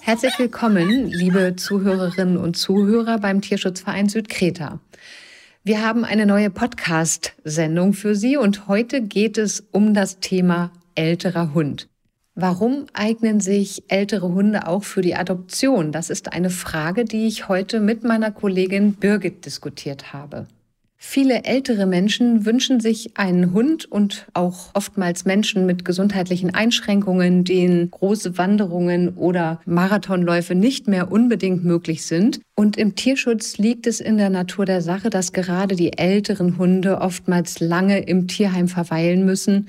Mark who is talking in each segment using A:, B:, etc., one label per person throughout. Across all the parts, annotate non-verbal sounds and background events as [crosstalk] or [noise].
A: Herzlich willkommen, liebe Zuhörerinnen und Zuhörer beim Tierschutzverein Südkreta. Wir haben eine neue Podcast-Sendung für Sie und heute geht es um das Thema älterer Hund. Warum eignen sich ältere Hunde auch für die Adoption? Das ist eine Frage, die ich heute mit meiner Kollegin Birgit diskutiert habe. Viele ältere Menschen wünschen sich einen Hund und auch oftmals Menschen mit gesundheitlichen Einschränkungen, denen große Wanderungen oder Marathonläufe nicht mehr unbedingt möglich sind. Und im Tierschutz liegt es in der Natur der Sache, dass gerade die älteren Hunde oftmals lange im Tierheim verweilen müssen,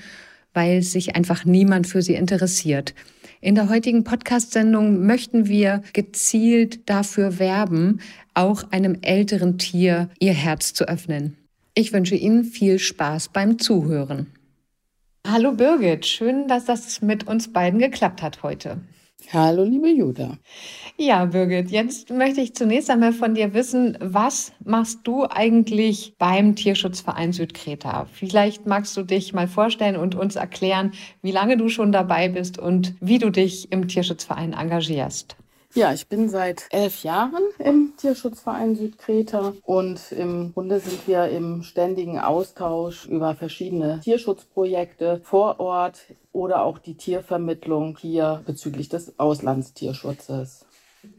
A: weil sich einfach niemand für sie interessiert. In der heutigen Podcast-Sendung möchten wir gezielt dafür werben, auch einem älteren Tier ihr Herz zu öffnen. Ich wünsche Ihnen viel Spaß beim Zuhören. Hallo Birgit, schön, dass das mit uns beiden geklappt hat heute.
B: Hallo, liebe Juda.
A: Ja, Birgit, jetzt möchte ich zunächst einmal von dir wissen, was machst du eigentlich beim Tierschutzverein Südkreta? Vielleicht magst du dich mal vorstellen und uns erklären, wie lange du schon dabei bist und wie du dich im Tierschutzverein engagierst.
B: Ja, ich bin seit elf Jahren im Tierschutzverein Südkreta und im Grunde sind wir im ständigen Austausch über verschiedene Tierschutzprojekte vor Ort oder auch die Tiervermittlung hier bezüglich des Auslandstierschutzes.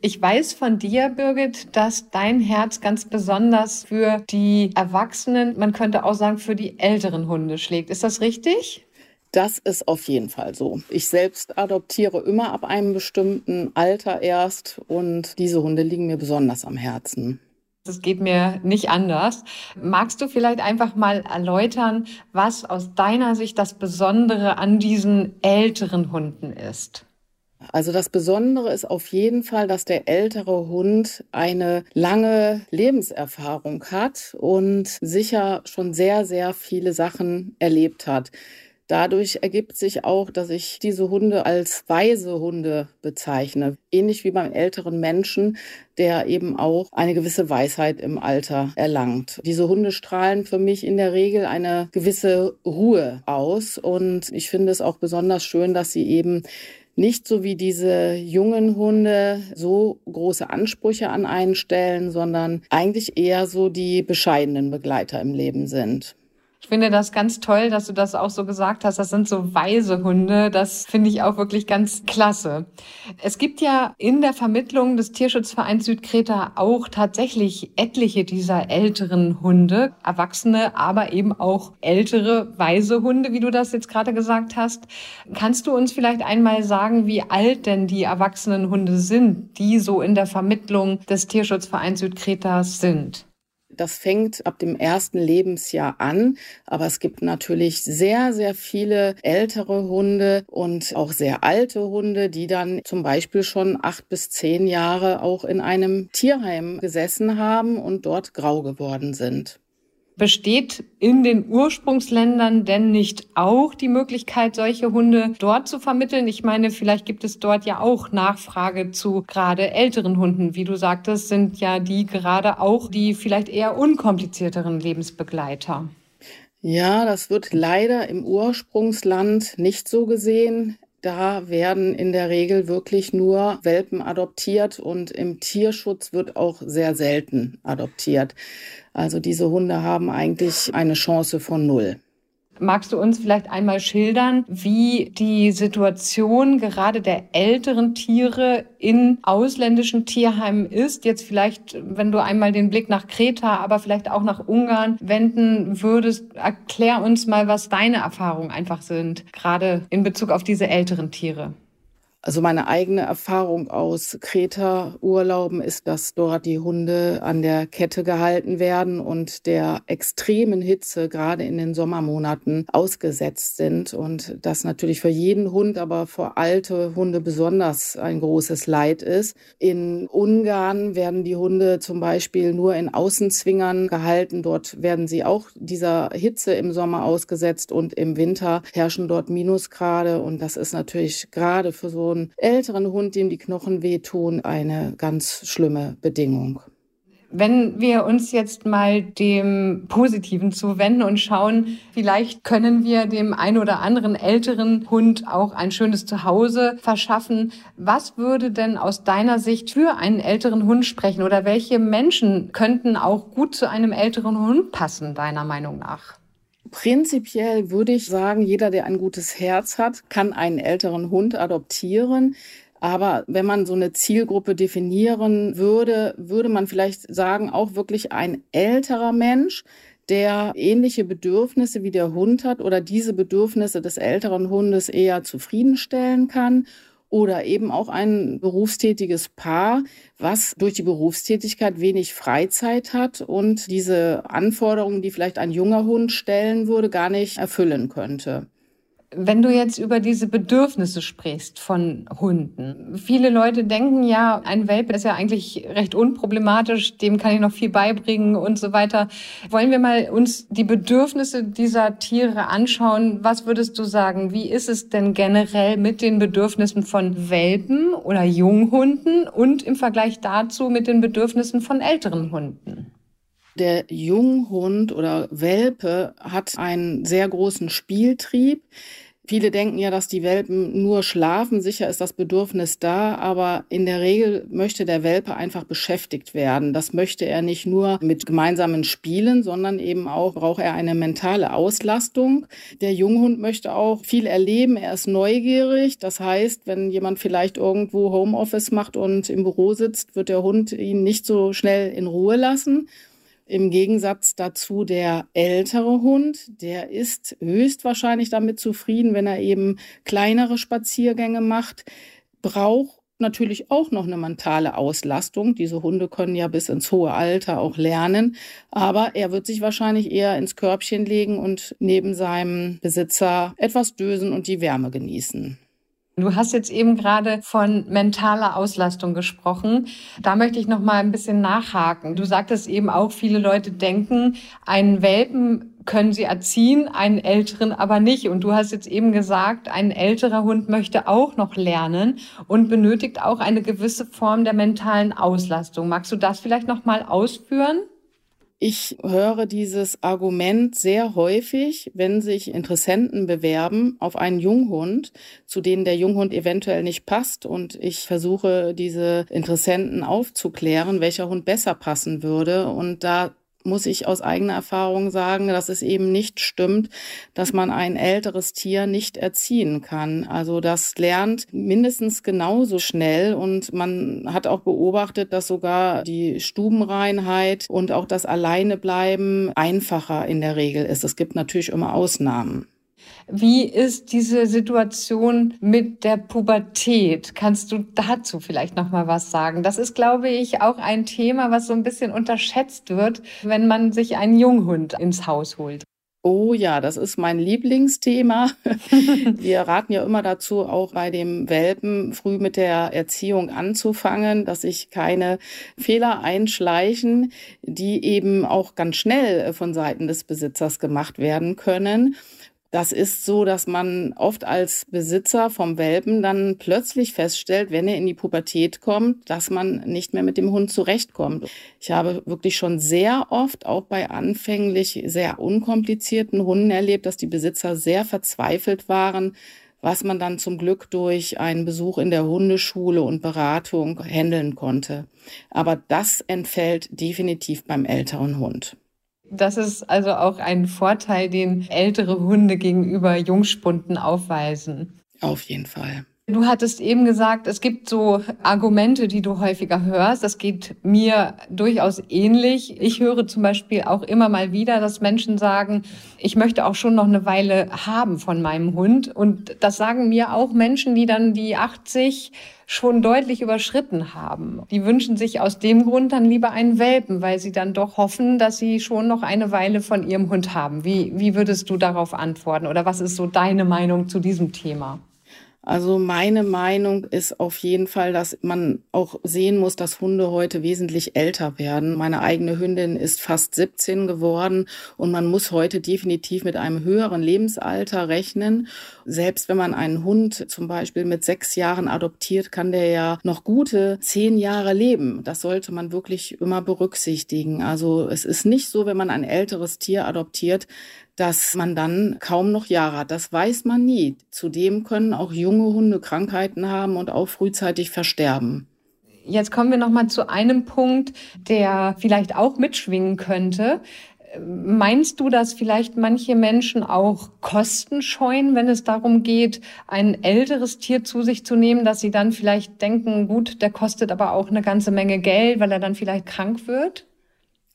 A: Ich weiß von dir, Birgit, dass dein Herz ganz besonders für die Erwachsenen, man könnte auch sagen für die älteren Hunde schlägt. Ist das richtig?
B: Das ist auf jeden Fall so. Ich selbst adoptiere immer ab einem bestimmten Alter erst und diese Hunde liegen mir besonders am Herzen.
A: Das geht mir nicht anders. Magst du vielleicht einfach mal erläutern, was aus deiner Sicht das Besondere an diesen älteren Hunden ist?
B: Also das Besondere ist auf jeden Fall, dass der ältere Hund eine lange Lebenserfahrung hat und sicher schon sehr, sehr viele Sachen erlebt hat. Dadurch ergibt sich auch, dass ich diese Hunde als weise Hunde bezeichne. Ähnlich wie beim älteren Menschen, der eben auch eine gewisse Weisheit im Alter erlangt. Diese Hunde strahlen für mich in der Regel eine gewisse Ruhe aus. Und ich finde es auch besonders schön, dass sie eben nicht so wie diese jungen Hunde so große Ansprüche an einen stellen, sondern eigentlich eher so die bescheidenen Begleiter im Leben sind.
A: Ich finde das ganz toll, dass du das auch so gesagt hast. Das sind so weise Hunde. Das finde ich auch wirklich ganz klasse. Es gibt ja in der Vermittlung des Tierschutzvereins Südkreta auch tatsächlich etliche dieser älteren Hunde, Erwachsene, aber eben auch ältere, weise Hunde, wie du das jetzt gerade gesagt hast. Kannst du uns vielleicht einmal sagen, wie alt denn die erwachsenen Hunde sind, die so in der Vermittlung des Tierschutzvereins Südkreta sind?
B: Das fängt ab dem ersten Lebensjahr an, aber es gibt natürlich sehr, sehr viele ältere Hunde und auch sehr alte Hunde, die dann zum Beispiel schon acht bis zehn Jahre auch in einem Tierheim gesessen haben und dort grau geworden sind.
A: Besteht in den Ursprungsländern denn nicht auch die Möglichkeit, solche Hunde dort zu vermitteln? Ich meine, vielleicht gibt es dort ja auch Nachfrage zu gerade älteren Hunden. Wie du sagtest, sind ja die gerade auch die vielleicht eher unkomplizierteren Lebensbegleiter.
B: Ja, das wird leider im Ursprungsland nicht so gesehen. Da werden in der Regel wirklich nur Welpen adoptiert und im Tierschutz wird auch sehr selten adoptiert. Also diese Hunde haben eigentlich eine Chance von null.
A: Magst du uns vielleicht einmal schildern, wie die Situation gerade der älteren Tiere in ausländischen Tierheimen ist? Jetzt vielleicht, wenn du einmal den Blick nach Kreta, aber vielleicht auch nach Ungarn wenden würdest, erklär uns mal, was deine Erfahrungen einfach sind, gerade in Bezug auf diese älteren Tiere.
B: Also meine eigene Erfahrung aus Kreta-Urlauben ist, dass dort die Hunde an der Kette gehalten werden und der extremen Hitze gerade in den Sommermonaten ausgesetzt sind und das natürlich für jeden Hund, aber für alte Hunde besonders ein großes Leid ist. In Ungarn werden die Hunde zum Beispiel nur in Außenzwingern gehalten. Dort werden sie auch dieser Hitze im Sommer ausgesetzt und im Winter herrschen dort Minusgrade und das ist natürlich gerade für so einen älteren Hund, dem die Knochen wehtun, eine ganz schlimme Bedingung.
A: Wenn wir uns jetzt mal dem Positiven zuwenden und schauen, vielleicht können wir dem einen oder anderen älteren Hund auch ein schönes Zuhause verschaffen. Was würde denn aus deiner Sicht für einen älteren Hund sprechen oder welche Menschen könnten auch gut zu einem älteren Hund passen, deiner Meinung nach?
B: Prinzipiell würde ich sagen, jeder, der ein gutes Herz hat, kann einen älteren Hund adoptieren. Aber wenn man so eine Zielgruppe definieren würde, würde man vielleicht sagen, auch wirklich ein älterer Mensch, der ähnliche Bedürfnisse wie der Hund hat oder diese Bedürfnisse des älteren Hundes eher zufriedenstellen kann oder eben auch ein berufstätiges Paar, was durch die Berufstätigkeit wenig Freizeit hat und diese Anforderungen, die vielleicht ein junger Hund stellen würde, gar nicht erfüllen könnte.
A: Wenn du jetzt über diese Bedürfnisse sprichst von Hunden, viele Leute denken ja, ein Welpe ist ja eigentlich recht unproblematisch, dem kann ich noch viel beibringen und so weiter. Wollen wir mal uns die Bedürfnisse dieser Tiere anschauen? Was würdest du sagen? Wie ist es denn generell mit den Bedürfnissen von Welpen oder Junghunden und im Vergleich dazu mit den Bedürfnissen von älteren Hunden?
B: Der Junghund oder Welpe hat einen sehr großen Spieltrieb. Viele denken ja, dass die Welpen nur schlafen. Sicher ist das Bedürfnis da, aber in der Regel möchte der Welpe einfach beschäftigt werden. Das möchte er nicht nur mit gemeinsamen Spielen, sondern eben auch braucht er eine mentale Auslastung. Der Junghund möchte auch viel erleben. Er ist neugierig. Das heißt, wenn jemand vielleicht irgendwo Homeoffice macht und im Büro sitzt, wird der Hund ihn nicht so schnell in Ruhe lassen. Im Gegensatz dazu der ältere Hund, der ist höchstwahrscheinlich damit zufrieden, wenn er eben kleinere Spaziergänge macht, braucht natürlich auch noch eine mentale Auslastung. Diese Hunde können ja bis ins hohe Alter auch lernen, aber er wird sich wahrscheinlich eher ins Körbchen legen und neben seinem Besitzer etwas dösen und die Wärme genießen.
A: Du hast jetzt eben gerade von mentaler Auslastung gesprochen. Da möchte ich noch mal ein bisschen nachhaken. Du sagtest eben auch, viele Leute denken, einen Welpen können sie erziehen, einen älteren aber nicht. Und du hast jetzt eben gesagt, ein älterer Hund möchte auch noch lernen und benötigt auch eine gewisse Form der mentalen Auslastung. Magst du das vielleicht noch mal ausführen?
B: Ich höre dieses Argument sehr häufig, wenn sich Interessenten bewerben auf einen Junghund, zu denen der Junghund eventuell nicht passt. Und ich versuche, diese Interessenten aufzuklären, welcher Hund besser passen würde. Und da muss ich aus eigener Erfahrung sagen, dass es eben nicht stimmt, dass man ein älteres Tier nicht erziehen kann. Also das lernt mindestens genauso schnell und man hat auch beobachtet, dass sogar die Stubenreinheit und auch das Alleinebleiben einfacher in der Regel ist. Es gibt natürlich immer Ausnahmen.
A: Wie ist diese Situation mit der Pubertät? Kannst du dazu vielleicht noch mal was sagen? Das ist, glaube ich, auch ein Thema, was so ein bisschen unterschätzt wird, wenn man sich einen Junghund ins Haus holt.
B: Oh ja, das ist mein Lieblingsthema. [laughs] Wir raten ja immer dazu, auch bei dem Welpen früh mit der Erziehung anzufangen, dass sich keine Fehler einschleichen, die eben auch ganz schnell von Seiten des Besitzers gemacht werden können. Das ist so, dass man oft als Besitzer vom Welpen dann plötzlich feststellt, wenn er in die Pubertät kommt, dass man nicht mehr mit dem Hund zurechtkommt. Ich habe wirklich schon sehr oft, auch bei anfänglich sehr unkomplizierten Hunden erlebt, dass die Besitzer sehr verzweifelt waren, was man dann zum Glück durch einen Besuch in der Hundeschule und Beratung handeln konnte. Aber das entfällt definitiv beim älteren Hund.
A: Das ist also auch ein Vorteil, den ältere Hunde gegenüber Jungspunden aufweisen.
B: Auf jeden Fall.
A: Du hattest eben gesagt, es gibt so Argumente, die du häufiger hörst. Das geht mir durchaus ähnlich. Ich höre zum Beispiel auch immer mal wieder, dass Menschen sagen, ich möchte auch schon noch eine Weile haben von meinem Hund. Und das sagen mir auch Menschen, die dann die 80 schon deutlich überschritten haben. Die wünschen sich aus dem Grund dann lieber einen Welpen, weil sie dann doch hoffen, dass sie schon noch eine Weile von ihrem Hund haben. Wie, wie würdest du darauf antworten? Oder was ist so deine Meinung zu diesem Thema?
B: Also meine Meinung ist auf jeden Fall, dass man auch sehen muss, dass Hunde heute wesentlich älter werden. Meine eigene Hündin ist fast 17 geworden und man muss heute definitiv mit einem höheren Lebensalter rechnen. Selbst wenn man einen Hund zum Beispiel mit sechs Jahren adoptiert, kann der ja noch gute zehn Jahre leben. Das sollte man wirklich immer berücksichtigen. Also es ist nicht so, wenn man ein älteres Tier adoptiert, dass man dann kaum noch Jahre hat. Das weiß man nie. Zudem können auch junge Hunde Krankheiten haben und auch frühzeitig versterben.
A: Jetzt kommen wir noch mal zu einem Punkt, der vielleicht auch mitschwingen könnte. Meinst du, dass vielleicht manche Menschen auch Kosten scheuen, wenn es darum geht, ein älteres Tier zu sich zu nehmen, dass sie dann vielleicht denken, gut, der kostet aber auch eine ganze Menge Geld, weil er dann vielleicht krank wird?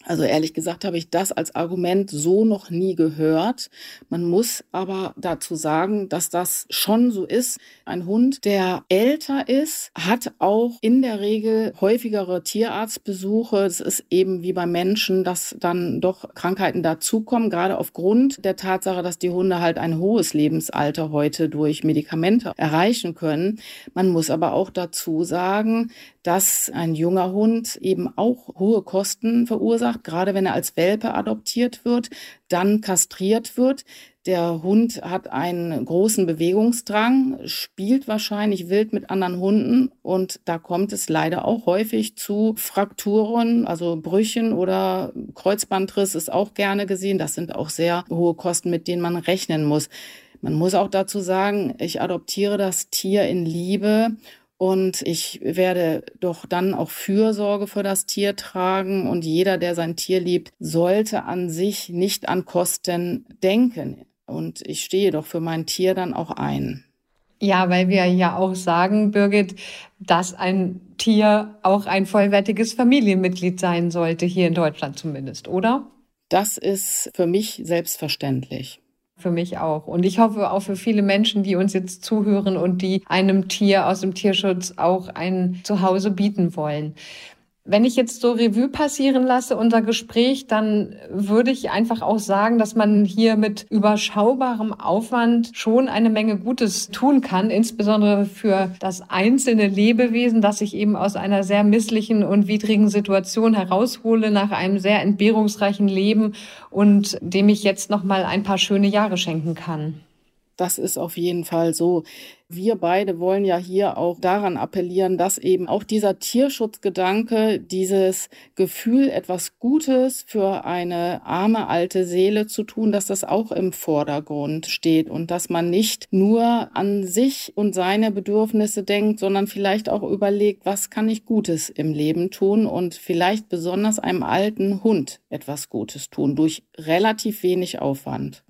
B: Also ehrlich gesagt habe ich das als Argument so noch nie gehört. Man muss aber dazu sagen, dass das schon so ist. Ein Hund, der älter ist, hat auch in der Regel häufigere Tierarztbesuche. Es ist eben wie bei Menschen, dass dann doch Krankheiten dazukommen, gerade aufgrund der Tatsache, dass die Hunde halt ein hohes Lebensalter heute durch Medikamente erreichen können. Man muss aber auch dazu sagen, dass ein junger Hund eben auch hohe Kosten verursacht, gerade wenn er als Welpe adoptiert wird, dann kastriert wird. Der Hund hat einen großen Bewegungsdrang, spielt wahrscheinlich wild mit anderen Hunden und da kommt es leider auch häufig zu Frakturen, also Brüchen oder Kreuzbandriss ist auch gerne gesehen. Das sind auch sehr hohe Kosten, mit denen man rechnen muss. Man muss auch dazu sagen, ich adoptiere das Tier in Liebe und ich werde doch dann auch Fürsorge für das Tier tragen. Und jeder, der sein Tier liebt, sollte an sich nicht an Kosten denken. Und ich stehe doch für mein Tier dann auch ein.
A: Ja, weil wir ja auch sagen, Birgit, dass ein Tier auch ein vollwertiges Familienmitglied sein sollte, hier in Deutschland zumindest, oder?
B: Das ist für mich selbstverständlich.
A: Für mich auch. Und ich hoffe auch für viele Menschen, die uns jetzt zuhören und die einem Tier aus dem Tierschutz auch ein Zuhause bieten wollen. Wenn ich jetzt so Revue passieren lasse, unser Gespräch, dann würde ich einfach auch sagen, dass man hier mit überschaubarem Aufwand schon eine Menge Gutes tun kann, insbesondere für das einzelne Lebewesen, das ich eben aus einer sehr misslichen und widrigen Situation heraushole nach einem sehr entbehrungsreichen Leben und dem ich jetzt noch mal ein paar schöne Jahre schenken kann.
B: Das ist auf jeden Fall so. Wir beide wollen ja hier auch daran appellieren, dass eben auch dieser Tierschutzgedanke, dieses Gefühl, etwas Gutes für eine arme alte Seele zu tun, dass das auch im Vordergrund steht und dass man nicht nur an sich und seine Bedürfnisse denkt, sondern vielleicht auch überlegt, was kann ich Gutes im Leben tun und vielleicht besonders einem alten Hund etwas Gutes tun durch relativ wenig Aufwand.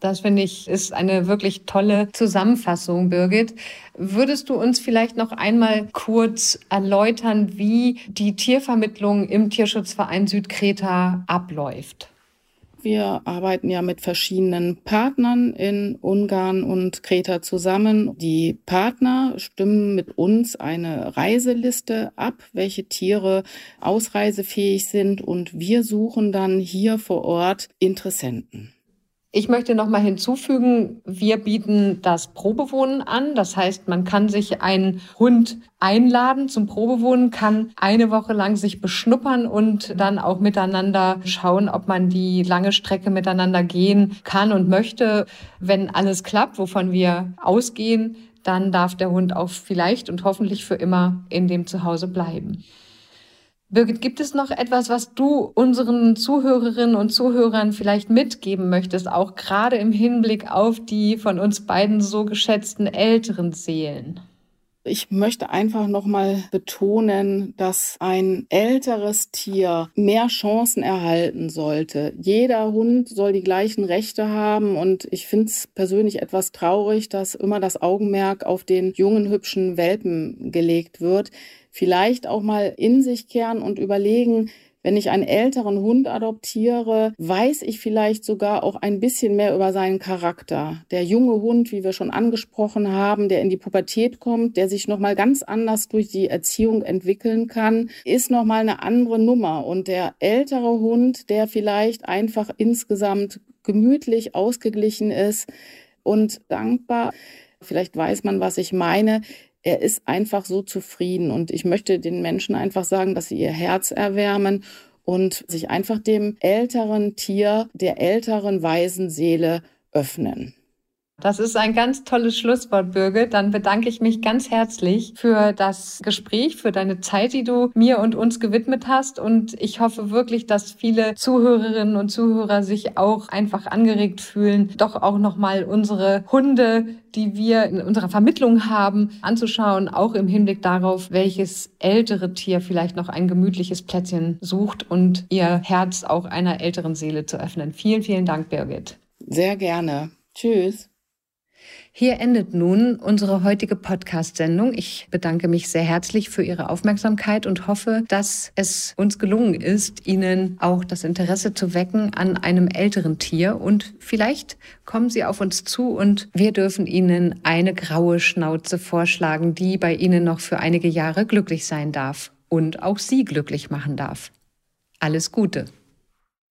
A: Das finde ich ist eine wirklich tolle Zusammenfassung, Birgit. Würdest du uns vielleicht noch einmal kurz erläutern, wie die Tiervermittlung im Tierschutzverein Südkreta abläuft?
B: Wir arbeiten ja mit verschiedenen Partnern in Ungarn und Kreta zusammen. Die Partner stimmen mit uns eine Reiseliste ab, welche Tiere ausreisefähig sind und wir suchen dann hier vor Ort Interessenten.
A: Ich möchte noch mal hinzufügen, wir bieten das Probewohnen an. Das heißt, man kann sich einen Hund einladen zum Probewohnen, kann eine Woche lang sich beschnuppern und dann auch miteinander schauen, ob man die lange Strecke miteinander gehen kann und möchte. Wenn alles klappt, wovon wir ausgehen, dann darf der Hund auch vielleicht und hoffentlich für immer in dem Zuhause bleiben. Birgit, gibt es noch etwas, was du unseren Zuhörerinnen und Zuhörern vielleicht mitgeben möchtest, auch gerade im Hinblick auf die von uns beiden so geschätzten älteren Seelen?
B: Ich möchte einfach nochmal betonen, dass ein älteres Tier mehr Chancen erhalten sollte. Jeder Hund soll die gleichen Rechte haben und ich finde es persönlich etwas traurig, dass immer das Augenmerk auf den jungen, hübschen Welpen gelegt wird vielleicht auch mal in sich kehren und überlegen, wenn ich einen älteren Hund adoptiere, weiß ich vielleicht sogar auch ein bisschen mehr über seinen Charakter. Der junge Hund, wie wir schon angesprochen haben, der in die Pubertät kommt, der sich noch mal ganz anders durch die Erziehung entwickeln kann, ist noch mal eine andere Nummer und der ältere Hund, der vielleicht einfach insgesamt gemütlich ausgeglichen ist und dankbar, Vielleicht weiß man, was ich meine. Er ist einfach so zufrieden und ich möchte den Menschen einfach sagen, dass sie ihr Herz erwärmen und sich einfach dem älteren Tier, der älteren weisen Seele öffnen.
A: Das ist ein ganz tolles Schlusswort, Birgit. Dann bedanke ich mich ganz herzlich für das Gespräch, für deine Zeit, die du mir und uns gewidmet hast. Und ich hoffe wirklich, dass viele Zuhörerinnen und Zuhörer sich auch einfach angeregt fühlen, doch auch nochmal unsere Hunde, die wir in unserer Vermittlung haben, anzuschauen, auch im Hinblick darauf, welches ältere Tier vielleicht noch ein gemütliches Plätzchen sucht und ihr Herz auch einer älteren Seele zu öffnen. Vielen, vielen Dank, Birgit.
B: Sehr gerne. Tschüss.
A: Hier endet nun unsere heutige Podcast-Sendung. Ich bedanke mich sehr herzlich für Ihre Aufmerksamkeit und hoffe, dass es uns gelungen ist, Ihnen auch das Interesse zu wecken an einem älteren Tier. Und vielleicht kommen Sie auf uns zu und wir dürfen Ihnen eine graue Schnauze vorschlagen, die bei Ihnen noch für einige Jahre glücklich sein darf und auch Sie glücklich machen darf. Alles Gute.